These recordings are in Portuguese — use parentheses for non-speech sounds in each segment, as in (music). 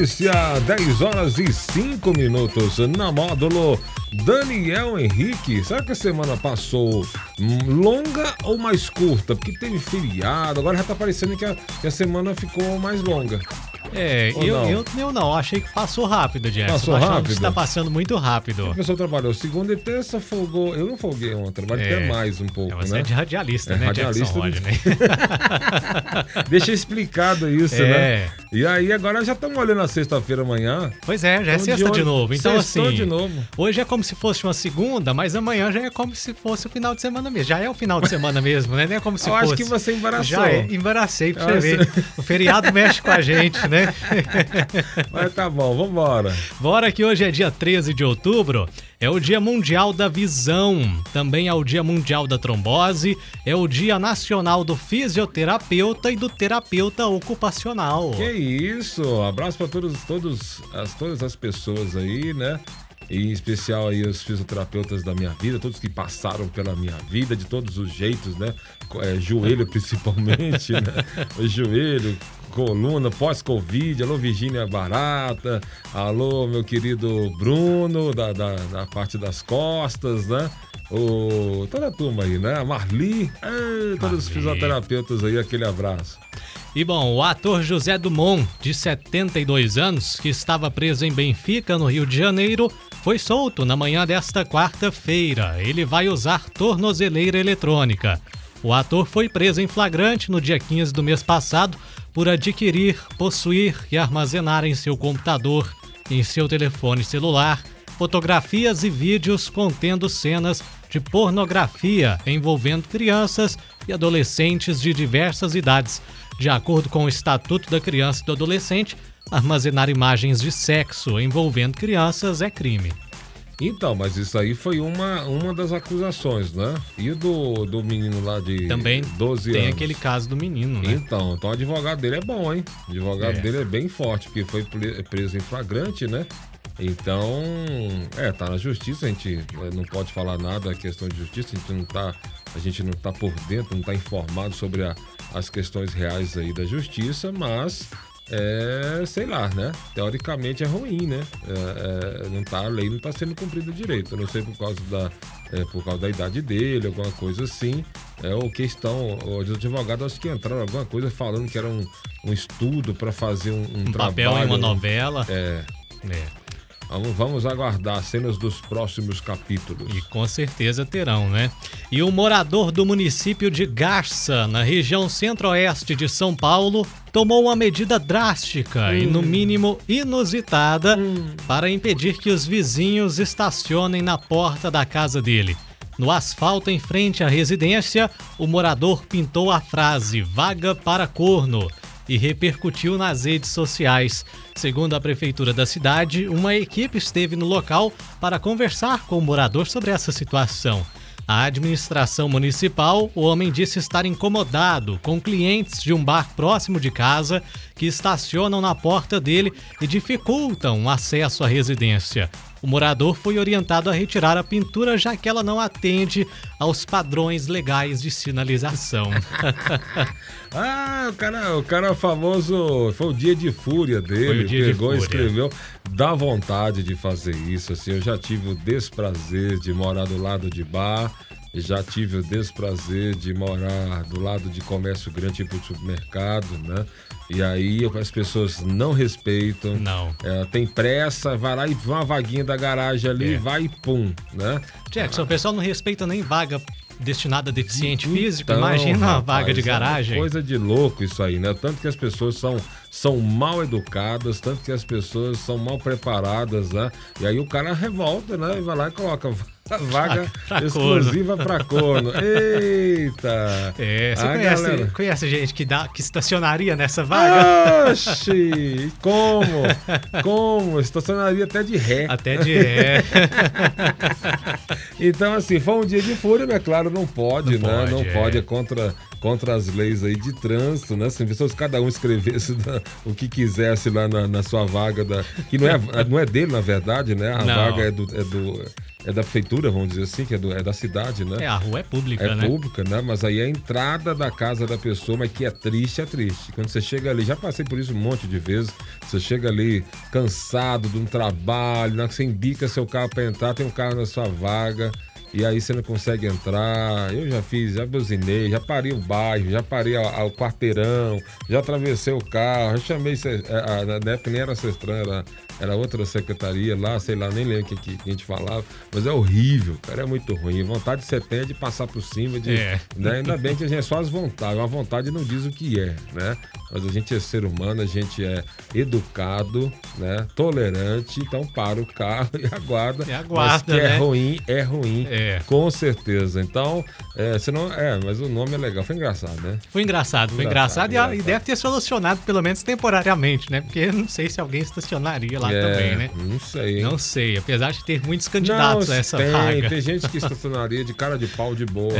10 horas e 5 minutos na módulo. Daniel Henrique, será que a semana passou hum, longa ou mais curta? Porque teve feriado, agora já tá parecendo que a, que a semana ficou mais longa. É, eu não? eu, eu não, achei que passou rápido, Jackson. Passou achando rápido? Está passando muito rápido. A pessoa trabalhou segunda e terça, folgou. Eu não folguei ontem, trabalhei É. até mais um pouco, Você né? é de radialista, É, né, radialista do- Rodney? (laughs) Deixa explicado isso, É. né? E aí, agora já estamos olhando a sexta-feira amanhã. Pois é, já é de sexta de, olho. novo. Então, assim. de novo. Hoje é como se fosse uma segunda, mas amanhã já é como se fosse o final de semana mesmo. Já é o final de semana mesmo, né? Nem é como se (laughs) Eu fosse. acho que você embaraçou. Já é, embaracei pra você ver. O feriado mexe com a gente, né? (laughs) Mas tá bom, vambora. Bora que hoje é dia 13 de outubro, é o Dia Mundial da Visão, também é o Dia Mundial da Trombose, é o Dia Nacional do Fisioterapeuta e do Terapeuta Ocupacional. Que isso, abraço para todos, todos, as, todas as pessoas aí, né? Em especial aí os fisioterapeutas da minha vida, todos que passaram pela minha vida de todos os jeitos, né? É, joelho (laughs) principalmente, né? O joelho, coluna, pós-Covid, alô Virgínia Barata, alô meu querido Bruno, da, da, da parte das costas, né? O, toda a turma aí, né? A Marli, é, todos os Marli. fisioterapeutas aí, aquele abraço. E bom, o ator José Dumont, de 72 anos, que estava preso em Benfica, no Rio de Janeiro, foi solto na manhã desta quarta-feira. Ele vai usar tornozeleira eletrônica. O ator foi preso em flagrante no dia 15 do mês passado por adquirir, possuir e armazenar em seu computador em seu telefone celular fotografias e vídeos contendo cenas de pornografia envolvendo crianças e adolescentes de diversas idades. De acordo com o Estatuto da Criança e do Adolescente, armazenar imagens de sexo envolvendo crianças é crime. Então, mas isso aí foi uma, uma das acusações, né? E do, do menino lá de Também 12 tem anos? aquele caso do menino, né? Então, então o advogado dele é bom, hein? O advogado É. dele é bem forte, porque foi pre- preso em flagrante, né? Então, é, tá na justiça, a gente eh, não pode falar nada, é questão de justiça, a gente não tá, a gente não tá por dentro, não tá informado sobre a- as questões reais aí da justiça, mas é, sei lá, né? Teoricamente é ruim, né? É, é, não tá, a lei não tá sendo cumprida direito. Eu não sei por causa da, é, por causa da idade dele, alguma coisa assim. É, ou questão, os advogados acho que entraram alguma coisa falando que era um, um estudo para fazer um, um Um trabalho. papel em uma novela. É, É. vamos, vamos aguardar cenas dos próximos capítulos. E com certeza terão, né? E o morador do município de Garça, na região centro-oeste de São Paulo, tomou uma medida drástica e, no mínimo, inusitada para impedir que os vizinhos estacionem na porta da casa dele. No asfalto em frente à residência, o morador pintou a frase vaga para corno e repercutiu nas redes sociais. Segundo a prefeitura da cidade, uma equipe esteve no local para conversar com o morador sobre essa situação. A administração municipal, o homem disse estar incomodado com clientes de um bar próximo de casa que estacionam na porta dele e dificultam o acesso à residência. O morador foi orientado a retirar a pintura já que ela não atende aos padrões legais de sinalização. (laughs) Ah, o cara, o cara famoso. Foi o dia de fúria dele. De pegou e fúria. escreveu. Dá vontade de fazer isso. Assim, eu já tive o desprazer de morar do lado de bar. Já tive o desprazer de morar do lado de comércio grande, tipo supermercado, né? E aí as pessoas não respeitam. Não. É, tem pressa, vai lá e vê uma vaguinha da garagem ali, É. vai e pum, né? Jackson, o pessoal não respeita nem vaga destinada a deficiente físico. Então, Imagina uma rapaz, vaga de é uma garagem. coisa de louco isso aí, né? Tanto que as pessoas são, são mal educadas, tanto que as pessoas são mal preparadas, né? E aí o cara revolta, né? E vai lá e coloca Vaga Pra exclusiva para corno. Eita! É, você A conhece, galera- conhece gente que, dá, que estacionaria nessa vaga? Oxi! Como? Como? Estacionaria até de ré. Até de ré. (laughs) Então, assim, foi um dia de fúria, mas é claro, não pode, Não né? pode, não é. pode, é contra, contra as leis aí de trânsito, né? Se pessoas cada um escrevesse da- o que quisesse lá na, na sua vaga, da, que não é, não é dele, na verdade, né? A Não. vaga é do, é do. É da prefeitura, vamos dizer assim, que é, do- é da cidade, né? É, a rua é pública, É né? pública, né? Mas aí é a entrada da casa da pessoa, mas que é triste, é triste. Quando você chega ali, já passei por isso um monte de vezes. Você chega ali cansado de um trabalho, na que você indica seu carro para entrar, tem um carro na sua vaga. E aí você não consegue entrar. Eu já fiz, já buzinei, já parei o bairro, já parei o quarteirão, já atravessei o carro, já chamei. é, a- Na época nem era Cestran, era, era outra secretaria lá, sei lá, nem lembro o que, que, que a gente falava. Mas é horrível, cara, é muito ruim. Vontade de você tem é de passar por cima, de, É. né? Ainda bem que a gente é só as vontades. A vontade não diz o que é, né? Mas a gente é ser humano, a gente é educado, né? Tolerante, então para o carro (laughs) e aguarda. E aguarda, mas que é né? ruim, é ruim. É. Com certeza. Então, é, senão, é, mas o nome é legal. Foi engraçado, né? Foi engraçado, foi Engraçado, engraçado, e a- e, engraçado. deve ter solucionado, pelo menos temporariamente, né? Porque eu não sei se alguém estacionaria lá É, também, né? Não sei. hein? Não sei, apesar de ter muitos candidatos Não, a essa tem, vaga. tem gente que estacionaria de cara de pau de boa.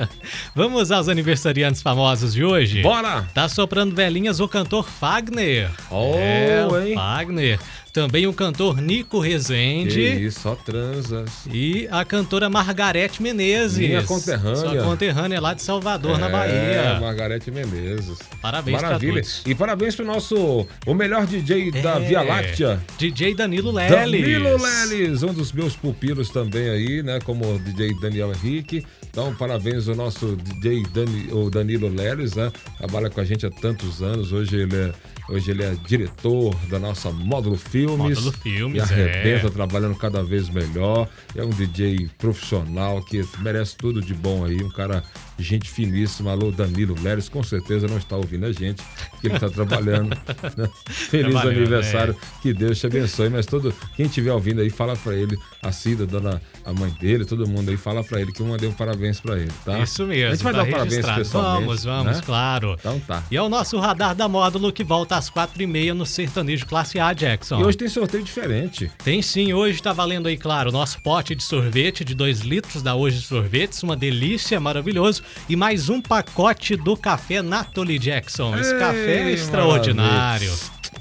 (laughs) Vamos aos aniversariantes famosos de hoje? Bora! Tá soprando velhinhas o cantor Fagner. Oh, é, hein? Fagner. Também o cantor Nico Que Rezende. isso, só transas. E a cantora Margarete Menezes. Minha conterrânea. Sua conterrânea lá de Salvador, na É, Bahia. Margarete Menezes. Parabéns pra Maravilha. todos. E parabéns pro nosso, o melhor DJ da É, Via Láctea. DJ Danilo Leles. Danilo Leles, um dos meus pupilos também aí, né? Como o DJ Daniel Henrique. Então, parabéns ao nosso DJ Dani, o Danilo Leles, né? Trabalha com a gente há tantos anos. Hoje ele é, hoje ele é diretor da nossa Módulo Filmes. Módulo Filmes, E arrebenta, é. trabalhando cada vez melhor. É um DJ profissional que merece tudo de bom aí. Um cara, gente finíssima. Alô, Danilo Leles, com certeza não está ouvindo a gente, porque ele está trabalhando. (laughs) né? Feliz aniversário. Que Deus te abençoe. Mas todo quem estiver ouvindo aí, fala pra ele, a Cida, dona, a mãe dele, todo mundo aí, fala pra ele que eu mandei um parabéns pra ele, tá? Isso mesmo. A gente vai tá dar um parabéns pessoalmente. Vamos, vamos, né? claro. Então tá. E é o nosso radar da módulo que volta às quatro e meia no Sertanejo Classe A, Jackson. E hoje tem sorteio diferente. Tem sim, hoje tá valendo aí, claro, o nosso pote de sorvete de 2 litros da Hoje Sorvetes, uma delícia, maravilhoso. E mais um pacote do café Natoli Jackson. Esse Ei, café é extraordinário.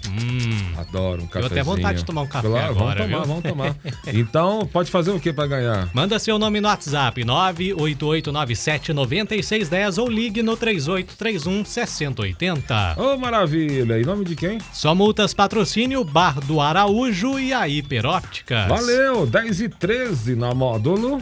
Hum. Adoro um cafezinho. até vontade de tomar um café Claro, agora, Vamos tomar, viu? vamos tomar. Então, pode fazer o que pra ganhar? Manda seu nome no WhatsApp 988979610 ou ligue no 3831 6080. Ô, maravilha! Em nome de quem? Só multas patrocínio Bar do Araújo e a Hiperópticas. Valeu! 10 e 13 na módulo.